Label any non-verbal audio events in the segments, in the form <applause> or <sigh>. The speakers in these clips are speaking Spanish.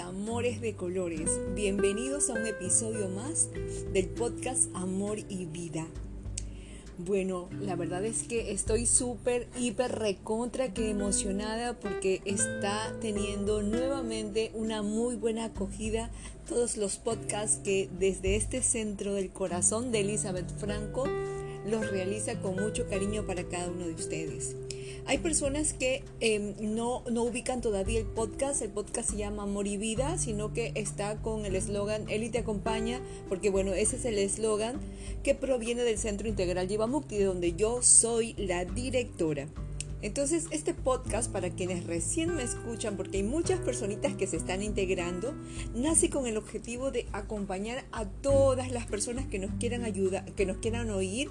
amores de colores. Bienvenidos a un episodio más del podcast Amor y Vida. Bueno, la verdad es que estoy súper, hiper recontra que emocionada porque está teniendo nuevamente una muy buena acogida todos los podcasts que desde este centro del corazón de Elizabeth Franco los realiza con mucho cariño para cada uno de ustedes. Hay personas que em, no, no ubican todavía el podcast, el podcast se llama Amor y sino que está con el eslogan Él te acompaña, porque bueno, ese es el eslogan que proviene del Centro Integral Yivamukti, de donde yo soy la directora. Entonces, este podcast, para quienes recién me escuchan, porque hay muchas personitas que se están integrando, nace con el objetivo de acompañar a todas las personas que nos quieran ayudar, que nos quieran oír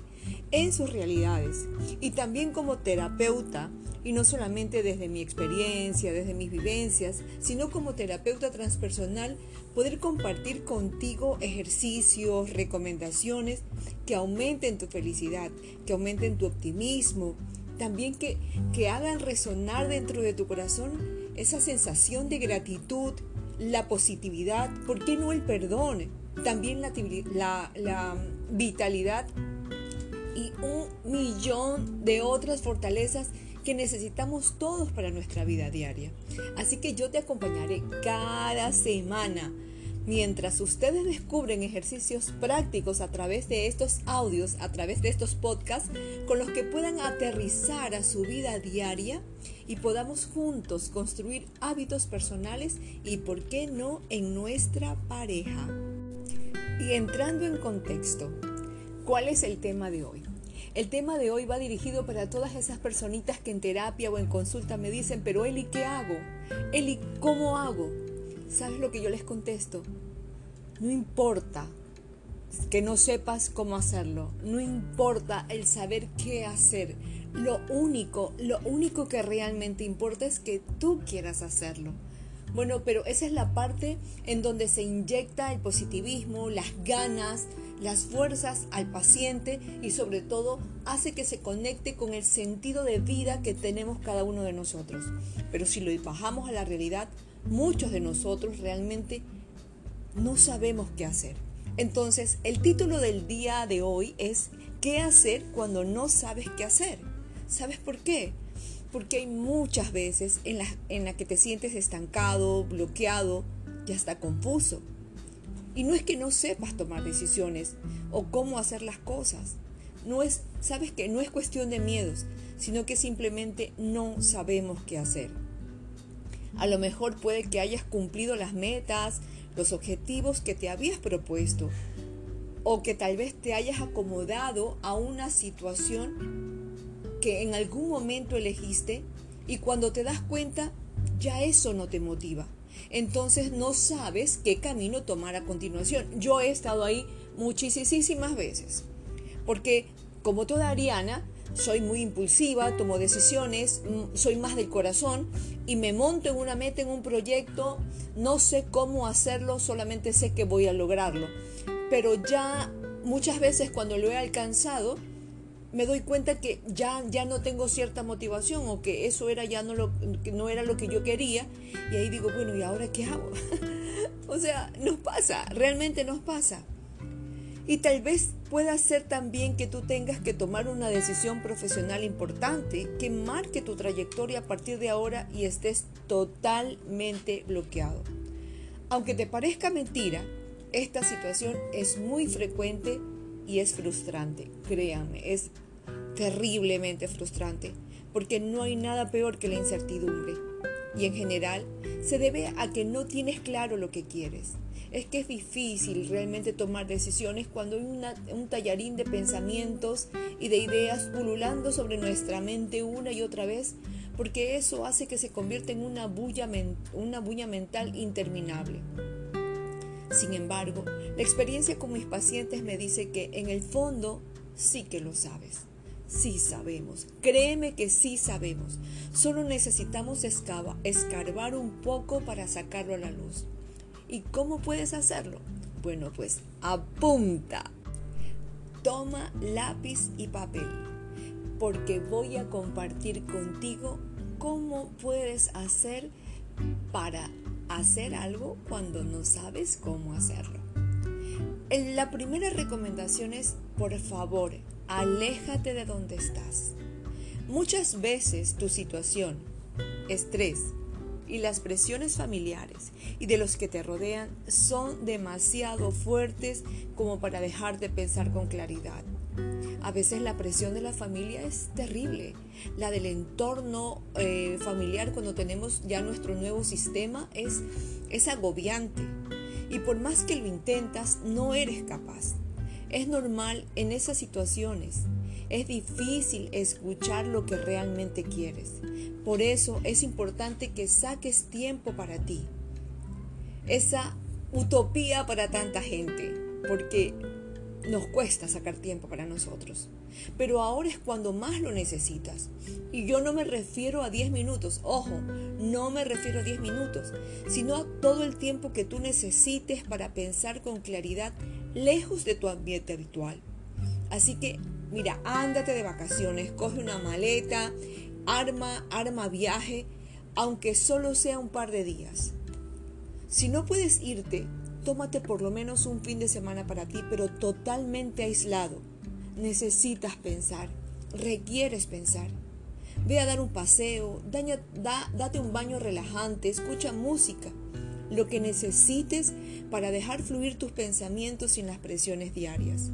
en sus realidades. Y también como terapeuta, y no solamente desde mi experiencia, desde mis vivencias, sino como terapeuta transpersonal, poder compartir contigo ejercicios, recomendaciones que aumenten tu felicidad, que aumenten tu optimismo, también que, que hagan resonar dentro de tu corazón esa sensación de gratitud, la positividad, ¿por qué no el perdón? También la, la, la vitalidad y un millón de otras fortalezas que necesitamos todos para nuestra vida diaria. Así que yo te acompañaré cada semana Mientras ustedes descubren ejercicios prácticos a través de estos audios, a través de estos podcasts, con los que puedan aterrizar a su vida diaria y podamos juntos construir hábitos personales y, por qué no, en nuestra pareja. Y entrando en contexto, ¿cuál es el tema de hoy? El tema de hoy va dirigido para todas esas personitas que en terapia o en consulta me dicen, pero Eli, ¿qué hago? Eli, ¿cómo hago? ¿Sabes lo que yo les contesto? No importa que no sepas cómo hacerlo, no importa el saber qué hacer. Lo único, lo único que realmente importa es que tú quieras hacerlo. Bueno, pero esa es la parte en donde se inyecta el positivismo, las ganas, las fuerzas al paciente y sobre todo hace que se conecte con el sentido de vida que tenemos cada uno de nosotros. Pero si lo bajamos a la realidad, muchos de nosotros realmente no sabemos qué hacer. Entonces, el título del día de hoy es ¿Qué hacer cuando no sabes qué hacer? ¿Sabes por qué? Porque hay muchas veces en las en la que te sientes estancado, bloqueado y hasta confuso. Y no es que no sepas tomar decisiones o cómo hacer las cosas. No es, sabes que no es cuestión de miedos, sino que simplemente no sabemos qué hacer. A lo mejor puede que hayas cumplido las metas, los objetivos que te habías propuesto o que tal vez te hayas acomodado a una situación que en algún momento elegiste y cuando te das cuenta ya eso no te motiva. Entonces no sabes qué camino tomar a continuación. Yo he estado ahí muchísimas veces. Porque como toda Ariana, soy muy impulsiva, tomo decisiones, mm, soy más del corazón y me monto en una meta, en un proyecto, no sé cómo hacerlo, solamente sé que voy a lograrlo. Pero ya muchas veces cuando lo he alcanzado, me doy cuenta que ya, ya no tengo cierta motivación o que eso era ya no, lo, no era lo que yo quería. Y ahí digo, bueno, ¿y ahora qué hago? <laughs> o sea, nos pasa, realmente nos pasa. Y tal vez pueda ser también que tú tengas que tomar una decisión profesional importante que marque tu trayectoria a partir de ahora y estés totalmente bloqueado. Aunque te parezca mentira, esta situación es muy frecuente y es frustrante. Créanme, es terriblemente frustrante porque no hay nada peor que la incertidumbre. Y en general se debe a que no tienes claro lo que quieres es que es difícil realmente tomar decisiones cuando hay un tallarín de pensamientos y de ideas pululando sobre nuestra mente una y otra vez, porque eso hace que se convierta en una bulla, una bulla mental interminable. Sin embargo, la experiencia con mis pacientes me dice que en el fondo sí que lo sabes. Sí sabemos, créeme que sí sabemos. Solo necesitamos escarbar un poco para sacarlo a la luz. ¿Y cómo puedes hacerlo? Bueno, pues apunta. Toma lápiz y papel, porque voy a compartir contigo cómo puedes hacer para hacer algo cuando no sabes cómo hacerlo. La primera recomendación es, por favor, aléjate de donde estás. Muchas veces tu situación, estrés y las presiones familiares y de los que te rodean son demasiado fuertes como para dejar de pensar con claridad. A veces la presión de la familia es terrible. La del entorno eh, familiar cuando tenemos ya nuestro nuevo sistema es, es agobiante. Y por más que lo intentas, no eres capaz. Es normal en esas situaciones. Es difícil escuchar lo que realmente quieres. Por eso es importante que saques tiempo para ti. Esa utopía para tanta gente. Porque nos cuesta sacar tiempo para nosotros. Pero ahora es cuando más lo necesitas. Y yo no me refiero a 10 minutos, ojo, no me refiero a 10 minutos, sino a todo el tiempo que tú necesites para pensar con claridad lejos de tu ambiente habitual. Así que, mira, ándate de vacaciones, coge una maleta, arma, arma viaje, aunque solo sea un par de días. Si no puedes irte, tómate por lo menos un fin de semana para ti, pero totalmente aislado. Necesitas pensar, requieres pensar. Ve a dar un paseo, date un baño relajante, escucha música, lo que necesites para dejar fluir tus pensamientos sin las presiones diarias.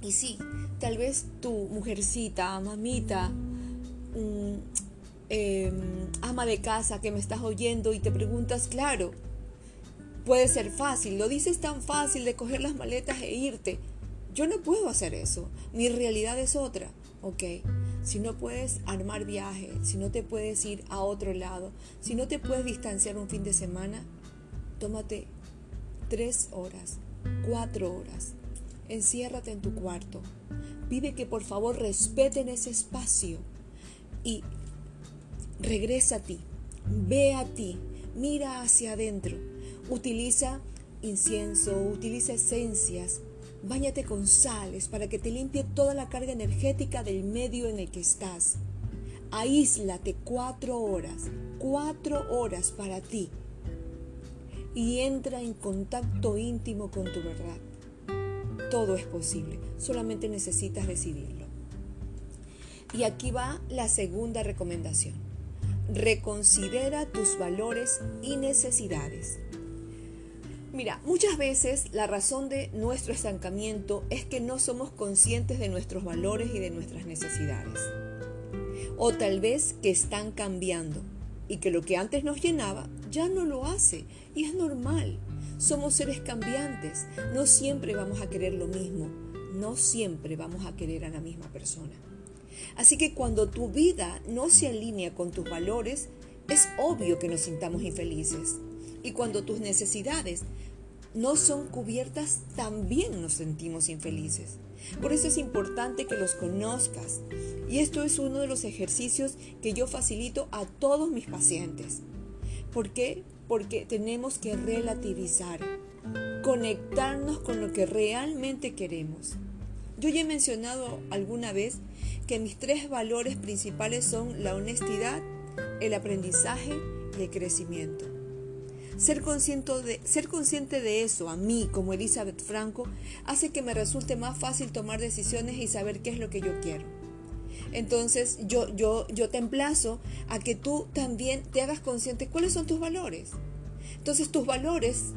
Y sí, tal vez tu mujercita, mamita, mm, em, ama de casa que me estás oyendo y te preguntas, claro, puede ser fácil, lo dices tan fácil de coger las maletas e irte. Yo no puedo hacer eso, mi realidad es otra, ¿ok? Si no puedes armar viaje, si no te puedes ir a otro lado, si no te puedes distanciar un fin de semana, tómate tres horas, cuatro horas, enciérrate en tu cuarto, pide que por favor respeten ese espacio y regresa a ti, ve a ti, mira hacia adentro. Utiliza incienso, utiliza esencias, báñate con sales para que te limpie toda la carga energética del medio en el que estás. Aíslate cuatro horas, cuatro horas para ti. Y entra en contacto íntimo con tu verdad. Todo es posible, solamente necesitas decidirlo. Y aquí va la segunda recomendación. Reconsidera tus valores y necesidades. Mira, muchas veces la razón de nuestro estancamiento es que no somos conscientes de nuestros valores y de nuestras necesidades. O tal vez que están cambiando y que lo que antes nos llenaba ya no lo hace y es normal. Somos seres cambiantes, no siempre vamos a querer lo mismo, no siempre vamos a querer a la misma persona. Así que cuando tu vida no se alinea con tus valores, es obvio que nos sintamos infelices. Y cuando tus necesidades no son cubiertas, también nos sentimos infelices. Por eso es importante que los conozcas. Y esto es uno de los ejercicios que yo facilito a todos mis pacientes. ¿Por qué? Porque tenemos que relativizar, conectarnos con lo que realmente queremos. Yo ya he mencionado alguna vez que mis tres valores principales son la honestidad, el aprendizaje y el crecimiento. Ser consciente, de, ser consciente de eso a mí como Elizabeth Franco hace que me resulte más fácil tomar decisiones y saber qué es lo que yo quiero. Entonces yo, yo, yo te emplazo a que tú también te hagas consciente cuáles son tus valores. Entonces tus valores,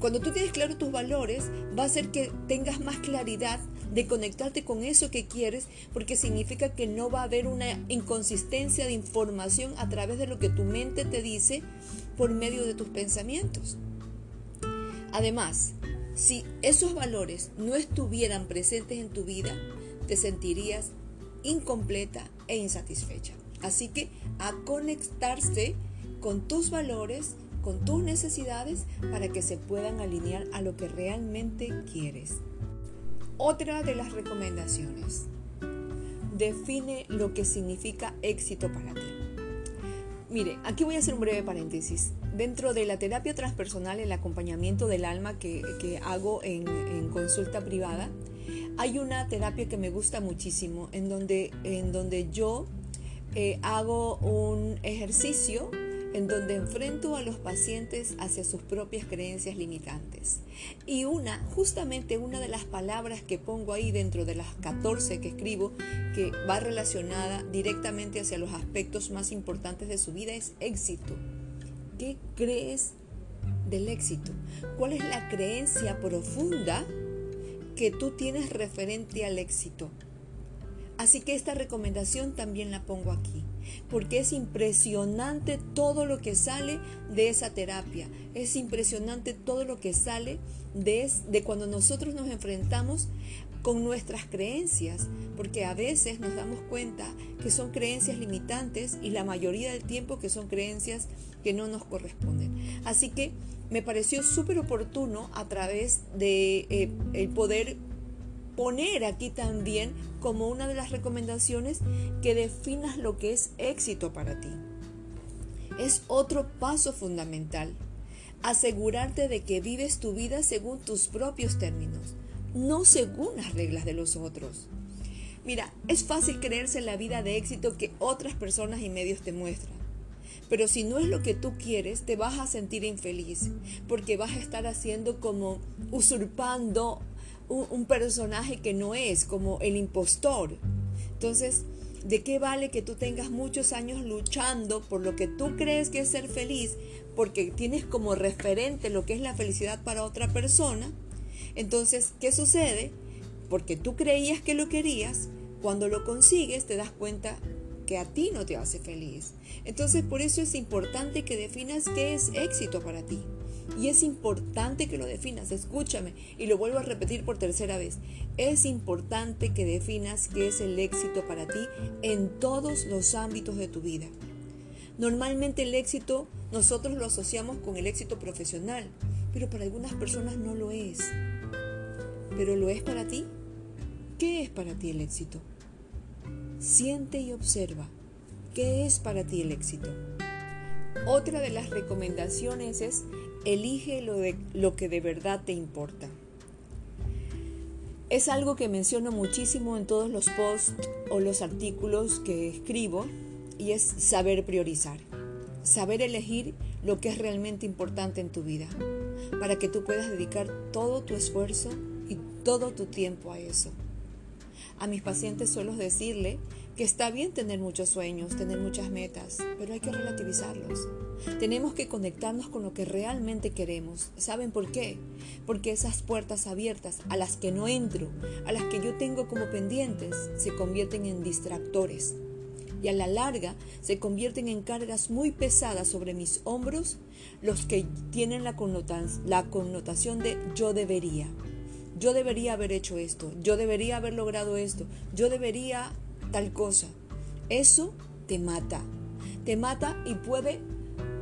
cuando tú tienes claro tus valores, va a hacer que tengas más claridad de conectarte con eso que quieres, porque significa que no va a haber una inconsistencia de información a través de lo que tu mente te dice por medio de tus pensamientos. Además, si esos valores no estuvieran presentes en tu vida, te sentirías incompleta e insatisfecha. Así que a conectarse con tus valores, con tus necesidades, para que se puedan alinear a lo que realmente quieres. Otra de las recomendaciones. Define lo que significa éxito para ti. Mire, aquí voy a hacer un breve paréntesis. Dentro de la terapia transpersonal, el acompañamiento del alma que, hago en, consulta privada, hay una terapia que me gusta muchísimo, en donde, en donde yo eh, hago un ejercicio en donde enfrento a los pacientes hacia sus propias creencias limitantes. Y una, justamente una de las palabras que pongo ahí dentro de las 14 que escribo, que va relacionada directamente hacia los aspectos más importantes de su vida, es éxito. ¿Qué crees del éxito? ¿Cuál es la creencia profunda que tú tienes referente al éxito? Así que esta recomendación también la pongo aquí, porque es impresionante todo lo que sale de esa terapia, es impresionante todo lo que sale de, de cuando nosotros nos enfrentamos con nuestras creencias, porque a veces nos damos cuenta que son creencias limitantes y la mayoría del tiempo que son creencias que no nos corresponden. Así que me pareció súper oportuno a través de eh, el poder poner aquí también como una de las recomendaciones que definas lo que es éxito para ti. Es otro paso fundamental. Asegurarte de que vives tu vida según tus propios términos, no según las reglas de los otros. Mira, es fácil creerse en la vida de éxito que otras personas y medios te muestran. Pero si no es lo que tú quieres, te vas a sentir infeliz, porque vas a estar haciendo como usurpando un, personaje que no es, como el impostor. Entonces, ¿de qué vale que tú tengas muchos años luchando por lo que tú crees que es ser feliz? Porque tienes como referente lo que es la felicidad para otra persona. Entonces, ¿qué sucede? Porque tú creías que lo querías, cuando lo consigues te das cuenta que a ti no te hace feliz. Entonces, por eso es importante que definas qué es éxito para ti. Y es importante que lo definas, escúchame, y lo vuelvo a repetir por tercera vez. Es importante que definas qué es el éxito para ti en todos los ámbitos de tu vida. Normalmente el éxito nosotros lo asociamos con el éxito profesional, pero para algunas personas no lo es. ¿Pero lo es para ti? ¿Qué es para ti el éxito? Siente y observa. ¿Qué es para ti el éxito? Otra de las recomendaciones es elige lo, de, lo que de verdad te importa. Es algo que menciono muchísimo en todos los posts o los artículos que escribo y es saber priorizar, saber elegir lo que es realmente importante en tu vida, para que tú puedas dedicar todo tu esfuerzo y todo tu tiempo a eso. A mis pacientes suelo decirle que está bien tener muchos sueños, tener muchas metas, pero hay que relativizarlos. Tenemos que conectarnos con lo que realmente queremos. ¿Saben por qué? Porque esas puertas abiertas a las que no entro, a las que yo tengo como pendientes, se convierten en distractores. Y a la larga se convierten en cargas muy pesadas sobre mis hombros, los que tienen la, connotación de yo debería. Yo debería haber hecho esto, yo debería haber logrado esto, yo debería tal cosa. Eso te mata. Te mata y puede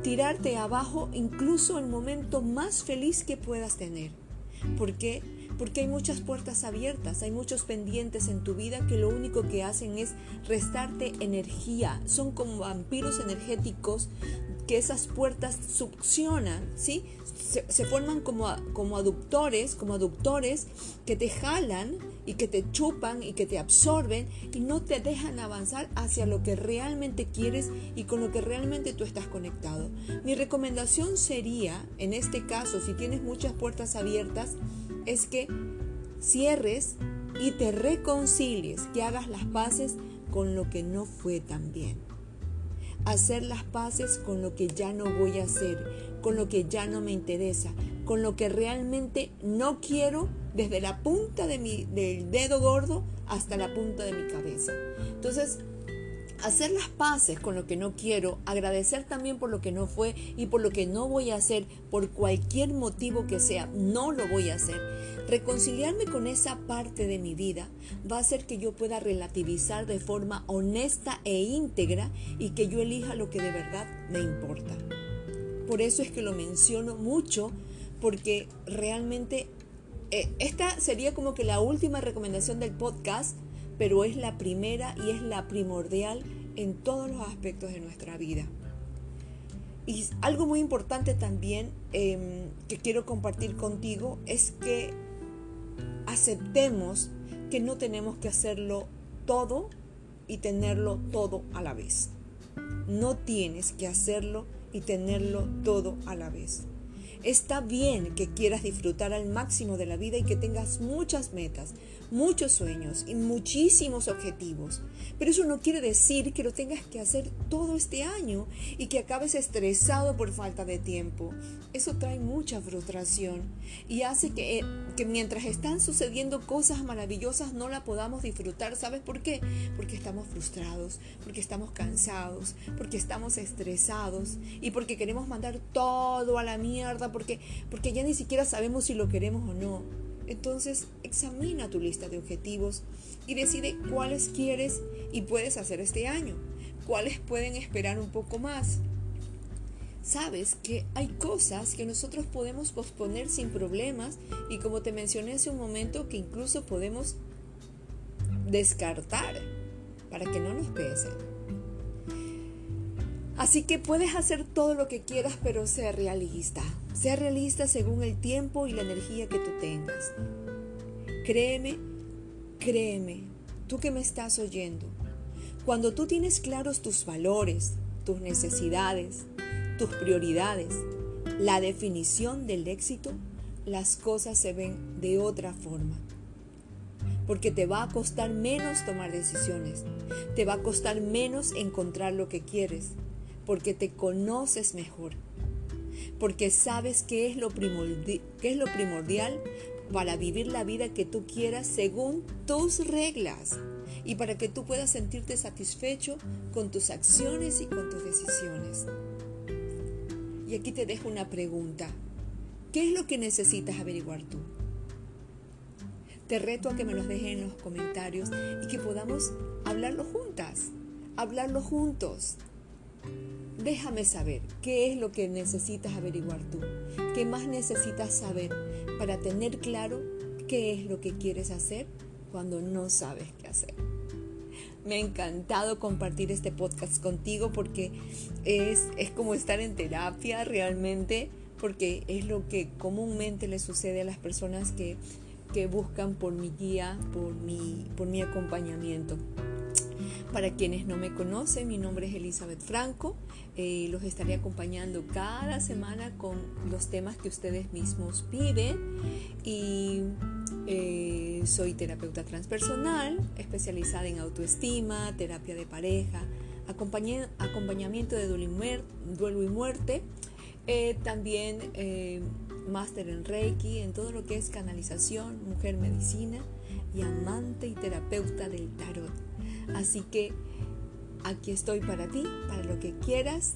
tirarte abajo incluso el momento más feliz que puedas tener. ¿Por qué? Porque hay muchas puertas abiertas, hay muchos pendientes en tu vida que lo único que hacen es restarte energía. Son como vampiros energéticos que esas puertas succionan, ¿sí? Se, forman como, como aductores, como aductores que te jalan y que te chupan y que te absorben y no te dejan avanzar hacia lo que realmente quieres y con lo que realmente tú estás conectado. Mi recomendación sería, en este caso, si tienes muchas puertas abiertas, es que cierres y te reconcilies, que hagas las paces con lo que no fue tan bien hacer las paces con lo que ya no voy a hacer, con lo que ya no me interesa, con lo que realmente no quiero desde la punta de mi, del dedo gordo hasta la punta de mi cabeza. Entonces, hacer las paces con lo que no quiero, agradecer también por lo que no fue y por lo que no voy a hacer, por cualquier motivo que sea, no lo voy a hacer. Reconciliarme con esa parte de mi vida va a hacer que yo pueda relativizar de forma honesta e íntegra y que yo elija lo que de verdad me importa. Por eso es que lo menciono mucho, porque realmente eh, esta sería como que la última recomendación del podcast pero es la primera y es la primordial en todos los aspectos de nuestra vida. Y algo muy importante también em, que quiero compartir contigo es que aceptemos que no tenemos que hacerlo todo y tenerlo todo a la vez. No tienes que hacerlo y tenerlo todo a la vez. Está bien que quieras disfrutar al máximo de la vida y que tengas muchas metas, muchos sueños y muchísimos objetivos. Pero eso no quiere decir que lo tengas que hacer todo este año y que acabes estresado por falta de tiempo. Eso trae mucha frustración y hace que, que mientras están sucediendo cosas maravillosas no la podamos disfrutar. ¿Sabes por qué? Porque estamos frustrados, porque estamos cansados, porque estamos estresados y porque queremos mandar todo a la mierda, porque, porque ya ni siquiera sabemos si lo queremos o no. Entonces examina tu lista de objetivos y decide cuáles quieres y puedes hacer este año, cuáles pueden esperar un poco más. Sabes que hay cosas que nosotros podemos posponer sin problemas y como te mencioné hace un momento que incluso podemos descartar para que no nos pesen. Así que puedes hacer todo lo que quieras, pero sea realista. Sea realista según el tiempo y la energía que tú tengas. Créeme, créeme, tú que me estás oyendo, cuando tú tienes claros tus valores, tus necesidades, tus prioridades, la definición del éxito, las cosas se ven de otra forma. Porque te va a costar menos tomar decisiones, te va a costar menos encontrar lo que quieres, porque te conoces mejor, porque sabes qué es lo, primordial, para vivir la vida que tú quieras según tus reglas y para que tú puedas sentirte satisfecho con tus acciones y con tus decisiones. Y aquí te dejo una pregunta. ¿Qué es lo que necesitas averiguar tú? Te reto a que me los dejes en los comentarios y que podamos hablarlo juntas, hablarlo juntos. Déjame saber qué es lo que necesitas averiguar tú, qué más necesitas saber para tener claro qué es lo que quieres hacer cuando no sabes qué hacer. Me ha encantado compartir este podcast contigo porque es, es como estar en terapia realmente, porque es lo que comúnmente le sucede a las personas que, que buscan por mi guía, por mi, por mi acompañamiento. Para quienes no me conocen, mi nombre es Elizabeth Franco. Eh, los estaré acompañando cada semana con los temas que ustedes mismos piden. Eh, soy terapeuta transpersonal, especializada en autoestima, terapia de pareja, acompañamiento de duelo y muerte. Eh, también máster en Reiki, en todo lo que es canalización, mujer medicina y amante y terapeuta del tarot. Así que aquí estoy para ti, para lo que quieras,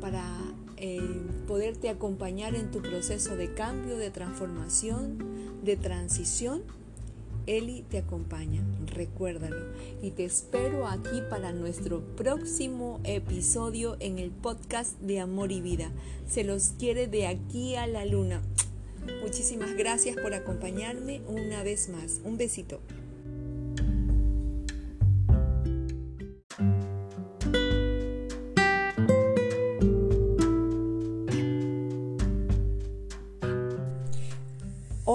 para eh, poderte acompañar en tu proceso de cambio, de transformación, de transición. Eli te acompaña, recuérdalo. Y te espero aquí para nuestro próximo episodio en el podcast de Amor y Vida. Se los quiere de aquí a la luna. Muchísimas gracias por acompañarme una vez más. Un besito.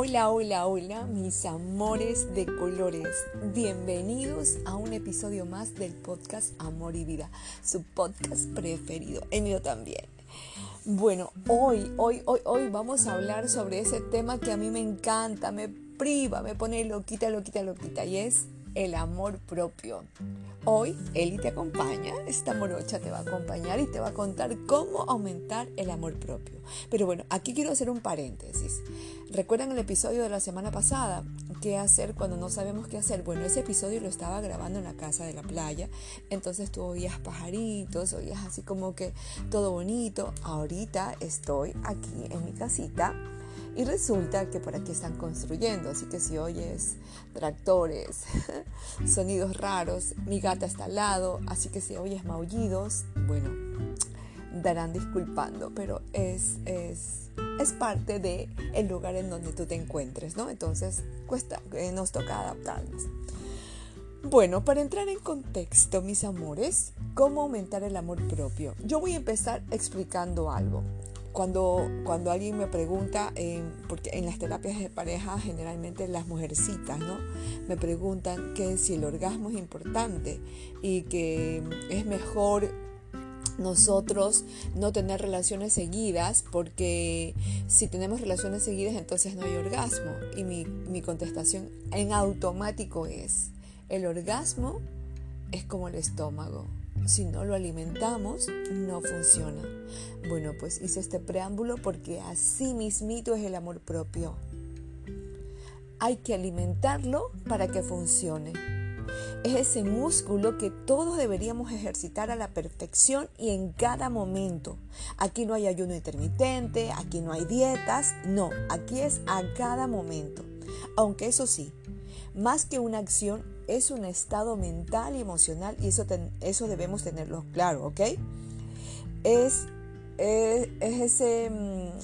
Hola, hola, hola, mis amores de colores. Bienvenidos a un episodio más del podcast Amor y Vida, su podcast preferido, el mío también. Bueno, hoy, hoy, hoy, hoy vamos a hablar sobre ese tema que a mí me encanta, me priva, me pone loquita, loquita, loquita, y es el amor propio. Hoy Eli te acompaña, esta morocha te va a acompañar y te va a contar cómo aumentar el amor propio. Pero bueno, aquí quiero hacer un paréntesis. ¿Recuerdan el episodio de la semana pasada? ¿Qué hacer cuando no sabemos qué hacer? Bueno, ese episodio lo estaba grabando en la casa de la playa, entonces tú oías pajaritos, oías así como que todo bonito. Ahorita estoy aquí en mi casita y resulta que por aquí están construyendo, así que si oyes tractores, <laughs> sonidos raros, mi gata está al lado, así que si oyes maullidos, bueno, darán disculpando, pero es, es, es parte del el lugar en donde tú te encuentres, ¿no? Entonces cuesta, eh, nos toca adaptarnos. Bueno, para entrar en contexto, mis amores, ¿cómo aumentar el amor propio? Yo voy a empezar explicando algo cuando, cuando alguien me pregunta, porque en las terapias de pareja generalmente las mujercitas, ¿no? Me preguntan que si el orgasmo es importante y que es mejor nosotros no tener relaciones seguidas, porque si tenemos relaciones seguidas entonces no hay orgasmo. Y mi, mi contestación en automático es, el orgasmo es como el estómago. Si no lo alimentamos, no funciona. Bueno, pues hice este preámbulo porque así mismito es el amor propio. Hay que alimentarlo para que funcione. Es ese músculo que todos deberíamos ejercitar a la perfección y en cada momento. Aquí no hay ayuno intermitente, aquí no hay dietas, no, aquí es a cada momento. Aunque eso sí, más que una acción, es un estado mental y emocional y eso, eso debemos tenerlo claro, ¿ok? Es, es, ese, mm,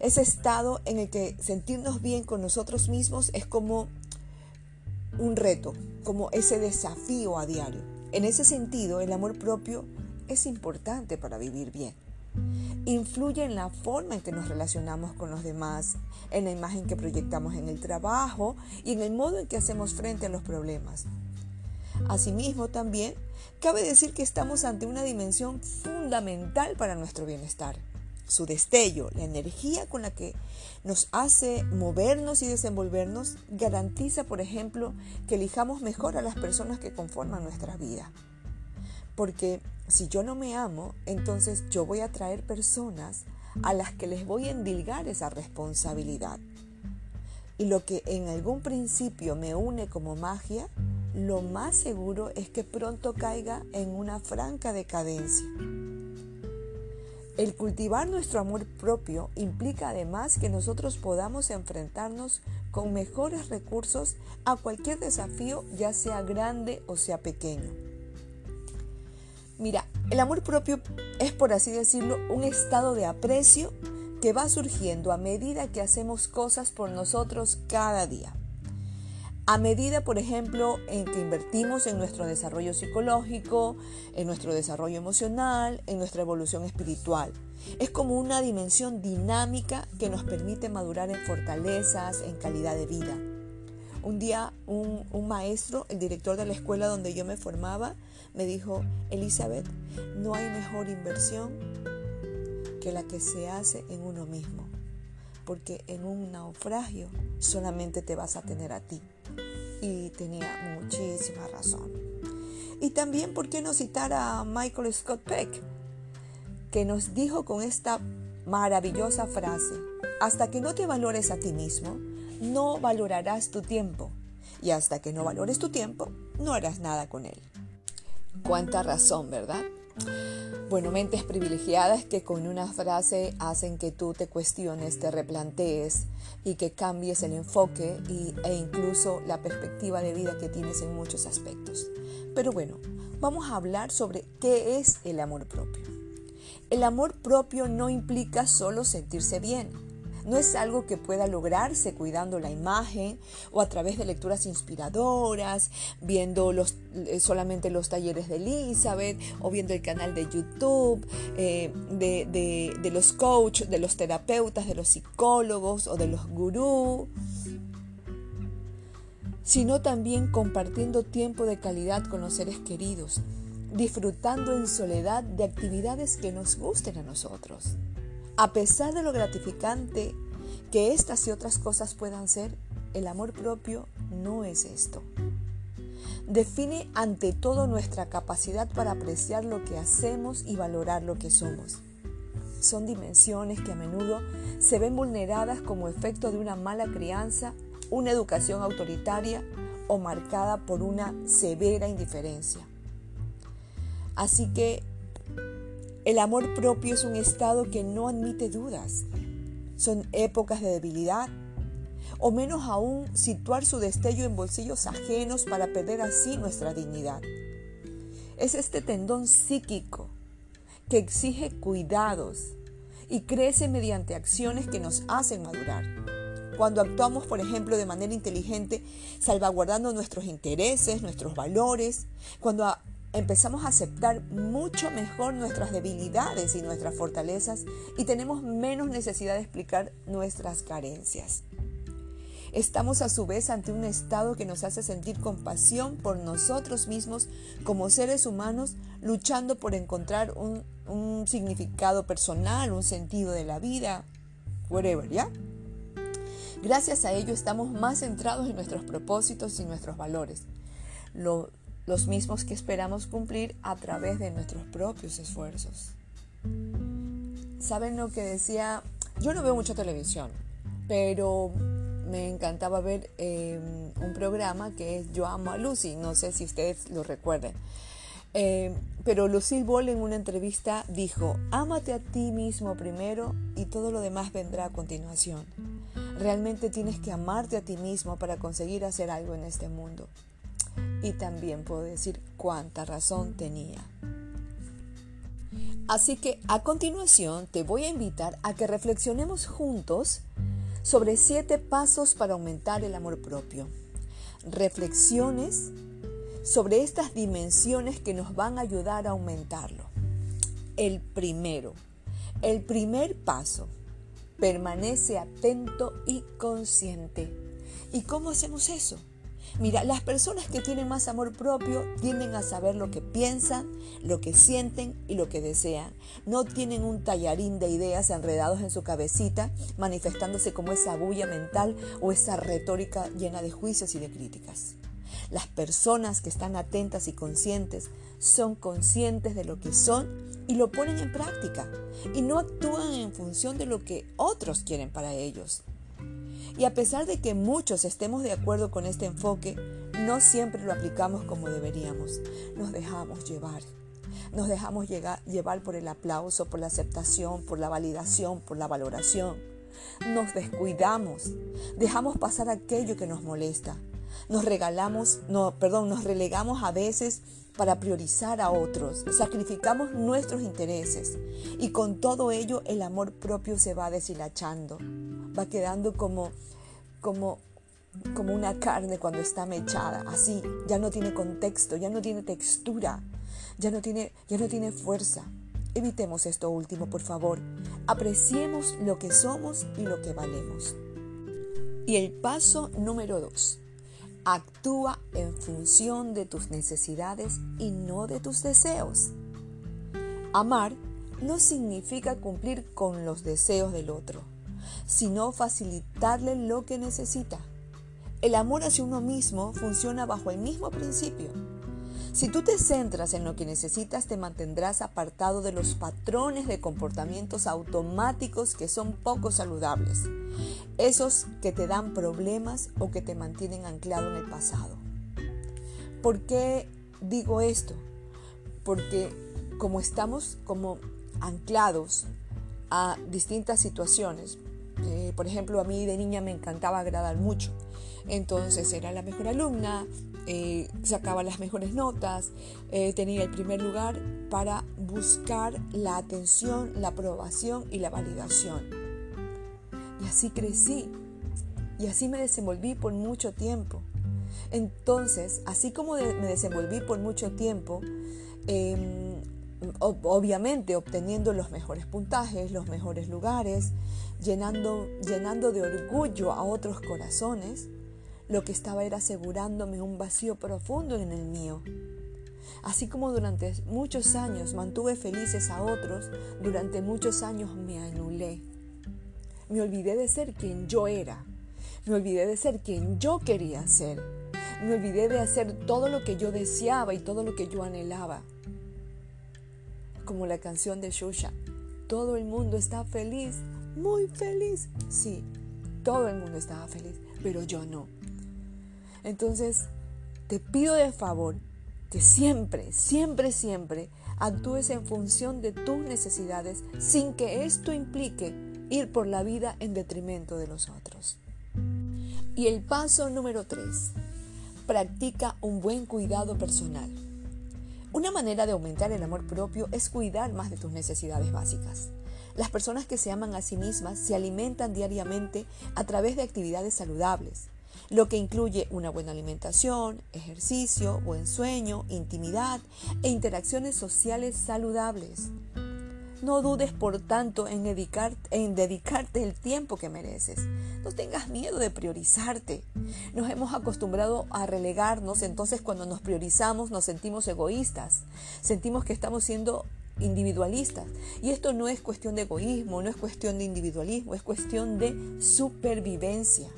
ese estado en el que sentirnos bien con nosotros mismos es como un reto, como ese desafío a diario. En ese sentido, el amor propio es importante para vivir bien. Influye en la forma en que nos relacionamos con los demás, en la imagen que proyectamos en el trabajo y en el modo en que hacemos frente a los problemas. Asimismo, también cabe decir que estamos ante una dimensión fundamental para nuestro bienestar su destello, la energía con la que nos hace movernos y desenvolvernos, garantiza, por ejemplo, que elijamos mejor a las personas que conforman nuestra vida. Porque si yo no me amo, entonces yo voy a traer personas a las que les voy a endilgar esa responsabilidad. Y lo que en algún principio me une como magia, lo más seguro es que pronto caiga en una franca decadencia. El cultivar nuestro amor propio implica además que nosotros podamos enfrentarnos con mejores recursos a cualquier desafío, ya sea grande o sea pequeño. Mira, el amor propio es, por así decirlo, un estado de aprecio que va surgiendo a medida que hacemos cosas por nosotros cada día. A medida, por ejemplo, en que invertimos en nuestro desarrollo psicológico, en nuestro desarrollo emocional, en nuestra evolución espiritual. Es como una dimensión dinámica que nos permite madurar en fortalezas, en calidad de vida. Un día un, maestro, el director de la escuela donde yo me formaba, me dijo, Elizabeth, no hay mejor inversión que la que se hace en uno mismo, porque en un naufragio solamente te vas a tener a ti y tenía muchísima razón. Y también, ¿por qué no citar a Michael Scott Peck, que nos dijo con esta maravillosa frase, hasta que no te valores a ti mismo, no valorarás tu tiempo. Y hasta que no valores tu tiempo, no harás nada con él. Cuánta razón, ¿verdad? Bueno, mentes privilegiadas que con una frase hacen que tú te cuestiones, te replantees y que cambies el enfoque e incluso la perspectiva de vida que tienes en muchos aspectos. Pero bueno, vamos a hablar sobre qué es el amor propio. El amor propio no implica solo sentirse bien no es algo que pueda lograrse cuidando la imagen o a través de lecturas inspiradoras, viendo los, eh, solamente los talleres de Elizabeth o viendo el canal de YouTube eh, de, de los coaches, de los terapeutas, de los psicólogos o de los gurús sino también compartiendo tiempo de calidad con los seres queridos, disfrutando en soledad de actividades que nos gusten a nosotros. A pesar de lo gratificante que estas y otras cosas puedan ser, el amor propio no es esto. Define ante todo nuestra capacidad para apreciar lo que hacemos y valorar lo que somos. Son dimensiones que a menudo se ven vulneradas como efecto de una mala crianza, una educación autoritaria o marcada por una severa indiferencia. Así que el amor propio es un estado que no admite dudas. Son épocas de debilidad, o menos aún situar su destello en bolsillos ajenos para perder así nuestra dignidad. Es este tendón psíquico que exige cuidados y crece mediante acciones que nos hacen madurar. Cuando actuamos, por ejemplo, de manera inteligente, salvaguardando nuestros intereses, nuestros valores, cuando empezamos a aceptar mucho mejor nuestras debilidades y nuestras fortalezas y tenemos menos necesidad de explicar nuestras carencias. Estamos a su vez ante un estado que nos hace sentir compasión por nosotros mismos como seres humanos luchando por encontrar un, significado personal, un sentido de la vida, whatever, ¿ya? Gracias a ello estamos más centrados en nuestros propósitos y nuestros valores, los mismos que esperamos cumplir a través de nuestros propios esfuerzos. ¿Saben lo que decía? Yo no veo mucha televisión, pero me encantaba ver em, un programa que es Yo amo a Lucy, no sé si ustedes lo recuerden. Em, pero Lucille Ball en una entrevista dijo, ámate a ti mismo primero y todo lo demás vendrá a continuación. Realmente tienes que amarte a ti mismo para conseguir hacer algo en este mundo. Y también puedo decir cuánta razón tenía. Así que a continuación te voy a invitar a que reflexionemos juntos sobre siete pasos para aumentar el amor propio. Reflexiones sobre estas dimensiones que nos van a ayudar a aumentarlo. El primero, el primer paso permanece atento y consciente. ¿Y cómo hacemos eso? Mira, las personas que tienen más amor propio tienden a saber lo que piensan, lo que sienten y lo que desean. No tienen un tallarín de ideas enredados en su cabecita, manifestándose como esa bulla mental o esa retórica llena de juicios y de críticas. Las personas que están atentas y conscientes son conscientes de lo que son y lo ponen en práctica y no actúan en función de lo que otros quieren para ellos. Y a pesar de que muchos estemos de acuerdo con este enfoque, no siempre lo aplicamos como deberíamos. Nos dejamos llevar. Nos dejamos llevar por el aplauso, por la aceptación, por la validación, por la valoración. Nos descuidamos. Dejamos pasar aquello que nos molesta nos regalamos, no, perdón, nos relegamos a veces para priorizar a otros, sacrificamos nuestros intereses y con todo ello el amor propio se va deshilachando, va quedando como, como, como una carne cuando está mechada, así, ya no tiene contexto, ya no tiene textura, ya no tiene, ya no tiene fuerza. Evitemos esto último, por favor. Apreciemos lo que somos y lo que valemos. Y el paso número dos Actúa en función de tus necesidades y no de tus deseos. Amar no significa cumplir con los deseos del otro, sino facilitarle lo que necesita. El amor hacia uno mismo funciona bajo el mismo principio. Si tú te centras en lo que necesitas, te mantendrás apartado de los patrones de comportamientos automáticos que son poco saludables, esos que te dan problemas o que te mantienen anclado en el pasado. ¿Por qué digo esto? Porque como estamos como anclados a distintas situaciones, eh, por ejemplo, a mí de niña me encantaba agradar mucho. Entonces era la mejor alumna, eh, sacaba las mejores notas, eh, tenía el primer lugar para buscar la atención, la aprobación y la validación. Y así crecí y así me desenvolví por mucho tiempo. Entonces, así como me desenvolví por mucho tiempo, em, obviamente obteniendo los mejores puntajes, los mejores lugares, llenando, llenando de orgullo a otros corazones, lo que estaba era asegurándome un vacío profundo en el mío. Así como durante muchos años mantuve felices a otros, durante muchos años me anulé. Me olvidé de ser quien yo era. Me olvidé de ser quien yo quería ser. Me olvidé de hacer todo lo que yo deseaba y todo lo que yo anhelaba. Como la canción de Shusha. Todo el mundo está feliz, muy feliz. Sí, todo el mundo estaba feliz, pero yo no. Entonces, te pido de favor que siempre, siempre, siempre actúes en función de tus necesidades sin que esto implique ir por la vida en detrimento de los otros. Y el paso número 3. Practica un buen cuidado personal. Una manera de aumentar el amor propio es cuidar más de tus necesidades básicas. Las personas que se aman a sí mismas se alimentan diariamente a través de actividades saludables, lo que incluye una buena alimentación, ejercicio, buen sueño, intimidad e interacciones sociales saludables. No dudes, por tanto, en, en dedicarte el tiempo que mereces. No tengas miedo de priorizarte. Nos hemos acostumbrado a relegarnos, entonces cuando nos priorizamos nos sentimos egoístas. Sentimos que estamos siendo individualistas. Y esto no es cuestión de egoísmo, no es cuestión de individualismo, es cuestión de supervivencia.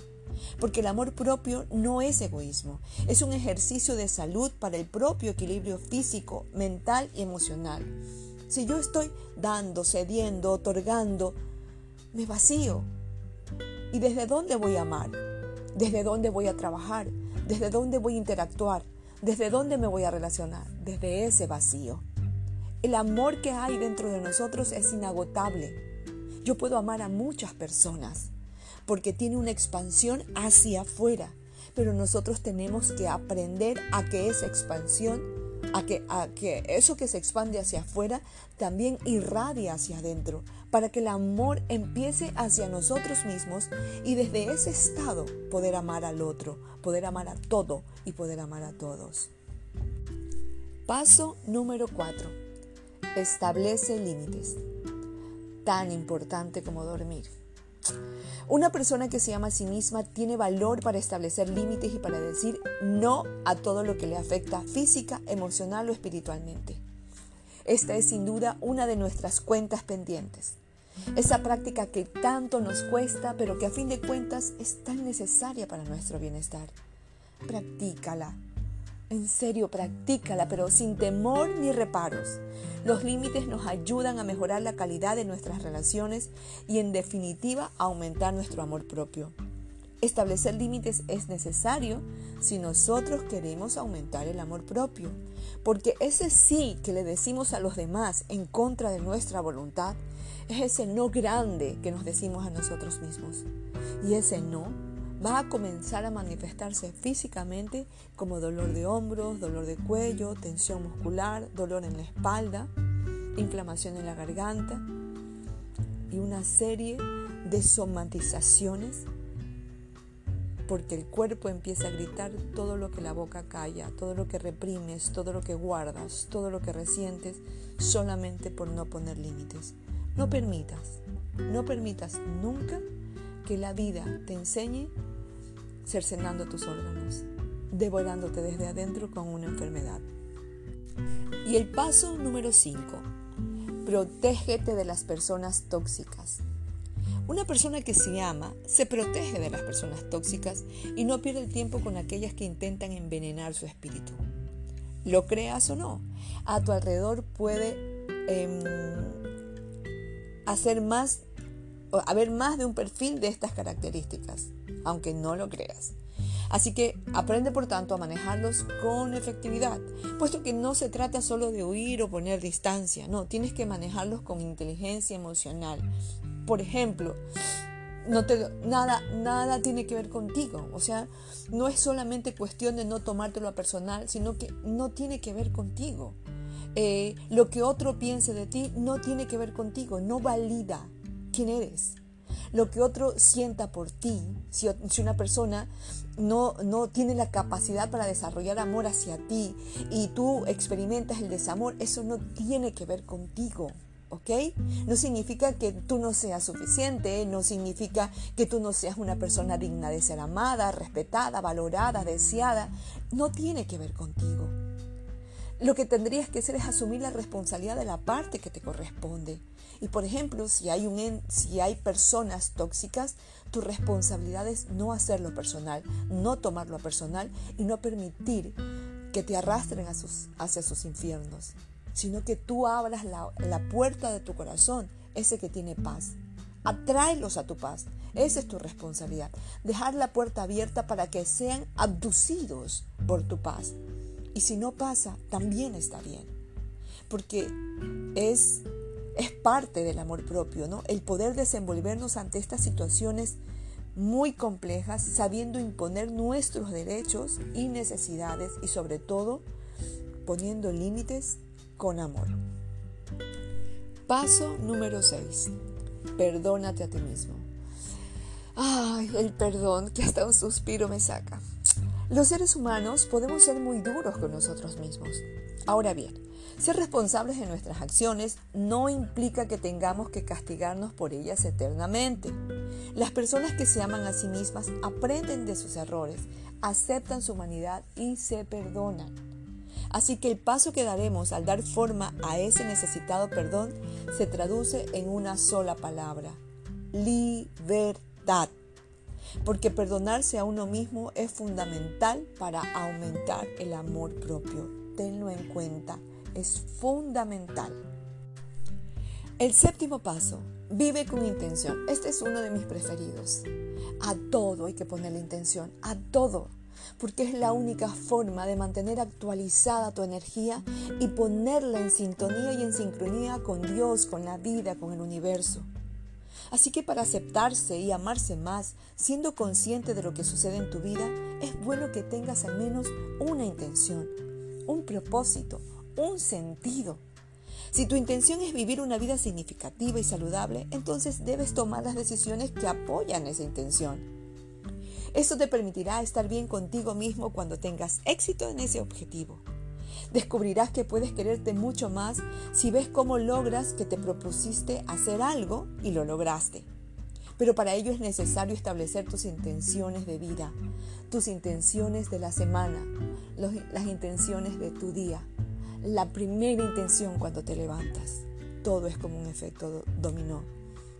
Porque el amor propio no es egoísmo, es un ejercicio de salud para el propio equilibrio físico, mental y emocional. Si yo estoy dando, cediendo, otorgando, me vacío. ¿Y desde dónde voy a amar? ¿Desde dónde voy a trabajar? ¿Desde dónde voy a interactuar? ¿Desde dónde me voy a relacionar? Desde ese vacío. El amor que hay dentro de nosotros es inagotable. Yo puedo amar a muchas personas porque tiene una expansión hacia afuera, pero nosotros tenemos que aprender a que esa expansión a que, a que eso que se expande hacia afuera también irradie hacia adentro, para que el amor empiece hacia nosotros mismos y desde ese estado poder amar al otro, poder amar a todo y poder amar a todos. Paso número 4. Establece límites. Tan importante como dormir. Una persona que se ama a sí misma tiene valor para establecer límites y para decir no a todo lo que le afecta física, emocional o espiritualmente. Esta es sin duda una de nuestras cuentas pendientes. Esa práctica que tanto nos cuesta, pero que a fin de cuentas es tan necesaria para nuestro bienestar. Practícala, en serio, practícala, pero sin temor ni reparos. Los límites nos ayudan a mejorar la calidad de nuestras relaciones y en definitiva a aumentar nuestro amor propio. Establecer límites es necesario si nosotros queremos aumentar el amor propio, porque ese sí que le decimos a los demás en contra de nuestra voluntad es ese no grande que nos decimos a nosotros mismos. Y ese no va a comenzar a manifestarse físicamente como dolor de hombros, dolor de cuello, tensión muscular, dolor en la espalda, inflamación en la garganta y una serie de somatizaciones porque el cuerpo empieza a gritar todo lo que la boca calla, todo lo que reprimes, todo lo que guardas, todo lo que resientes, solamente por no poner límites. No permitas, no permitas nunca que la vida te enseñe cercenando tus órganos, devorándote desde adentro con una enfermedad. Y el paso número 5, protégete de las personas tóxicas. Una persona que se ama se protege de las personas tóxicas y no pierde el tiempo con aquellas que intentan envenenar su espíritu. Lo creas o no, a tu alrededor puede em, hacer más, haber más de un perfil de estas características aunque no lo creas. Así que aprende por tanto a manejarlos con efectividad, puesto que no se trata solo de huir o poner distancia, no, tienes que manejarlos con inteligencia emocional. Por ejemplo, no te, nada, nada tiene que ver contigo, o sea, no es solamente cuestión de no tomártelo a personal, sino que no tiene que ver contigo. Eh, lo que otro piense de ti no tiene que ver contigo, no valida quién eres lo que otro sienta por ti, si, una persona no, no tiene la capacidad para desarrollar amor hacia ti y tú experimentas el desamor, eso no tiene que ver contigo. ¿ok? No significa que tú no seas suficiente, no significa que tú no seas una persona digna de ser amada, respetada, valorada, deseada. No tiene que ver contigo. Lo que tendrías que hacer es asumir la responsabilidad de la parte que te corresponde. Y por ejemplo, si hay, un, si hay personas tóxicas, tu responsabilidad es no hacerlo personal, no tomarlo personal y no permitir que te arrastren a sus, hacia sus infiernos, sino que tú abras la, la puerta de tu corazón, ese que tiene paz. Atráelos a tu paz. Esa es tu responsabilidad. Dejar la puerta abierta para que sean abducidos por tu paz. Y si no pasa, también está bien. Porque es es parte del amor propio, ¿no? El poder desenvolvernos ante estas situaciones muy complejas, sabiendo imponer nuestros derechos y necesidades y sobre todo poniendo límites con amor. Paso número 6. Perdónate a ti mismo. Ay, el perdón que hasta un suspiro me saca. Los seres humanos podemos ser muy duros con nosotros mismos. Ahora bien, ser responsables de nuestras acciones no implica que tengamos que castigarnos por ellas eternamente. Las personas que se aman a sí mismas aprenden de sus errores, aceptan su humanidad y se perdonan. Así que el paso que daremos al dar forma a ese necesitado perdón se traduce en una sola palabra, libertad. Porque perdonarse a uno mismo es fundamental para aumentar el amor propio. Tenlo en cuenta, es fundamental. El séptimo paso, vive con intención. Este es uno de mis preferidos. A todo hay que poner la intención, a todo porque es la única forma de mantener actualizada tu energía y ponerla en sintonía y en sincronía con Dios, con la vida, con el universo. Así que para aceptarse y amarse más, siendo consciente de lo que sucede en tu vida, es bueno que tengas al menos una intención, un propósito, un sentido. Si tu intención es vivir una vida significativa y saludable, entonces debes tomar las decisiones que apoyan esa intención. Esto te permitirá estar bien contigo mismo cuando tengas éxito en ese objetivo. Descubrirás que puedes quererte mucho más si ves cómo logras que te propusiste hacer algo y lo lograste. Pero para ello es necesario establecer tus intenciones de vida, tus intenciones de la semana, las intenciones de tu día, la primera intención cuando te levantas. Todo es como un efecto dominó.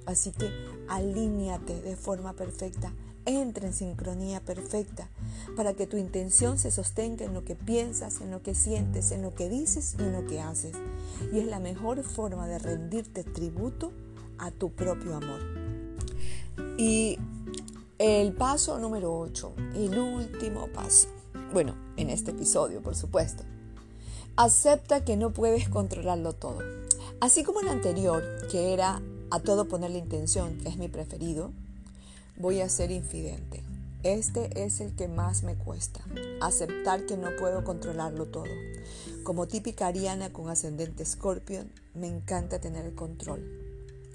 Así que alíñate de forma perfecta Entra en sincronía perfecta para que tu intención se sostenga en lo que piensas, en lo que sientes, en lo que dices y en lo que haces. Y es la mejor forma de rendirte tributo a tu propio amor. Y el paso número 8, el último paso. Bueno, en este episodio, por supuesto. Acepta que no puedes controlarlo todo. Así como el anterior, que era a todo poner la intención, que es mi preferido, voy a ser infidente. Este es el que más me cuesta, aceptar que no puedo controlarlo todo. Como típica ariana con ascendente Scorpion, me encanta tener el control.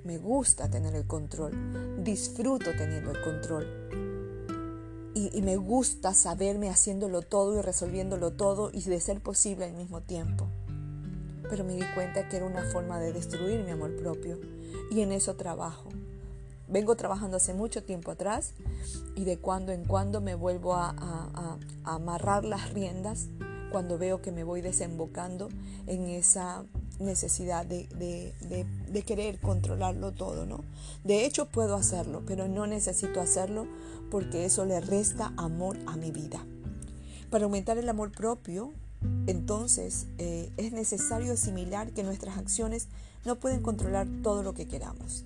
Me gusta tener el control. Disfruto teniendo el control. Y, y, me gusta saberme haciéndolo todo y resolviéndolo todo y de ser posible al mismo tiempo. Pero me di cuenta que era una forma de destruir mi amor propio y en eso trabajo vengo trabajando hace mucho tiempo atrás y de cuando en cuando me vuelvo a, amarrar las riendas cuando veo que me voy desembocando en esa necesidad de, querer controlarlo todo, ¿no? De hecho puedo hacerlo, pero no necesito hacerlo porque eso le resta amor a mi vida. Para aumentar el amor propio, entonces eh, es necesario asimilar que nuestras acciones no pueden controlar todo lo que queramos.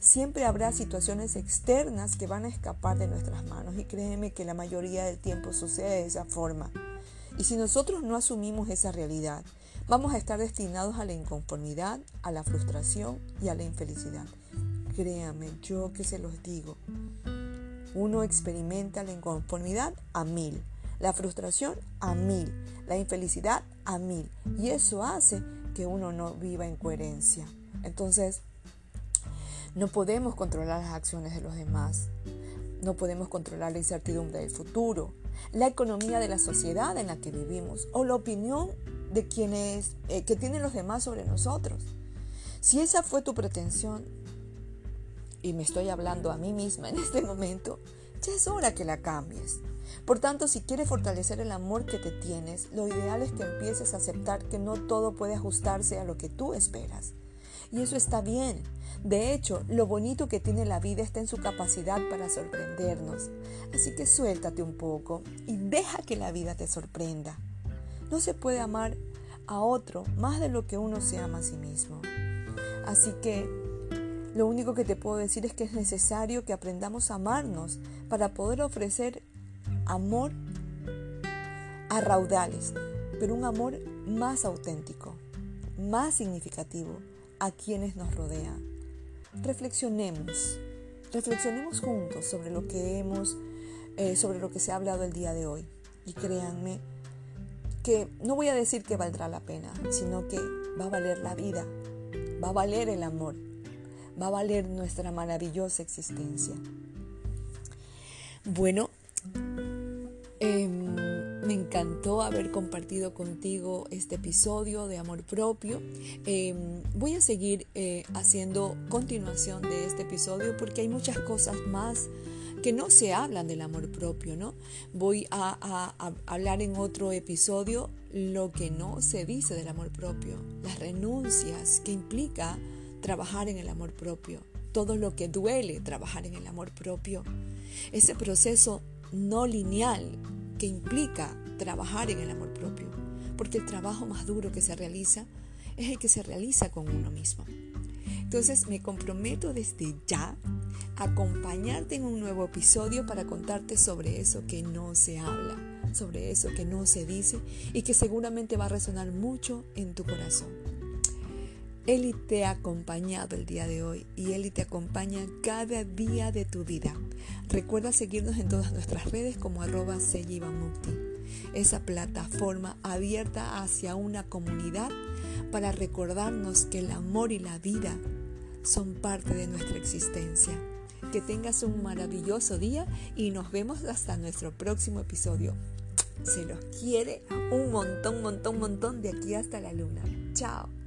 Siempre habrá situaciones externas que van a escapar de nuestras manos y créeme que la mayoría del tiempo sucede de esa forma. Y si nosotros no asumimos esa realidad, vamos a estar destinados a la inconformidad, a la frustración y a la infelicidad. Créame, yo que se los digo. Uno experimenta la inconformidad a mil, la frustración a mil, la infelicidad a mil. Y eso hace que uno no viva en coherencia. Entonces, no podemos controlar las acciones de los demás. No podemos controlar la incertidumbre del futuro, la economía de la sociedad en la que vivimos o la opinión de quienes eh, que tienen los demás sobre nosotros. Si esa fue tu pretensión y me estoy hablando a mí misma en este momento, ya es hora que la cambies. Por tanto, si quieres fortalecer el amor que te tienes, lo ideal es que empieces a aceptar que no todo puede ajustarse a lo que tú esperas. Y eso está bien. De hecho, lo bonito que tiene la vida está en su capacidad para sorprendernos. Así que suéltate un poco y deja que la vida te sorprenda. No se puede amar a otro más de lo que uno se ama a sí mismo. Así que lo único que te puedo decir es que es necesario que aprendamos a amarnos para poder ofrecer amor a raudales, pero un amor más auténtico, más significativo a quienes nos rodean. Reflexionemos, reflexionemos juntos sobre lo que hemos, eh, sobre lo que se ha hablado el día de hoy. Y créanme que no voy a decir que valdrá la pena, sino que va a valer la vida, va a valer el amor, va a valer nuestra maravillosa existencia. Bueno, em, me encantó haber compartido contigo este episodio de amor propio. Em, voy a seguir eh, haciendo continuación de este episodio porque hay muchas cosas más que no se hablan del amor propio, ¿no? Voy a, hablar en otro episodio lo que no se dice del amor propio, las renuncias que implica trabajar en el amor propio, todo lo que duele trabajar en el amor propio, ese proceso no lineal que implica trabajar en el amor propio, porque el trabajo más duro que se realiza es el que se realiza con uno mismo. Entonces me comprometo desde ya a acompañarte en un nuevo episodio para contarte sobre eso que no se habla, sobre eso que no se dice y que seguramente va a resonar mucho en tu corazón. Eli te ha acompañado el día de hoy y Eli te acompaña cada día de tu vida. Recuerda seguirnos en todas nuestras redes como arroba esa plataforma abierta hacia una comunidad para recordarnos que el amor y la vida son parte de nuestra existencia. Que tengas un maravilloso día y nos vemos hasta nuestro próximo episodio. Se los quiere un montón, montón, montón de aquí hasta la luna. Chao.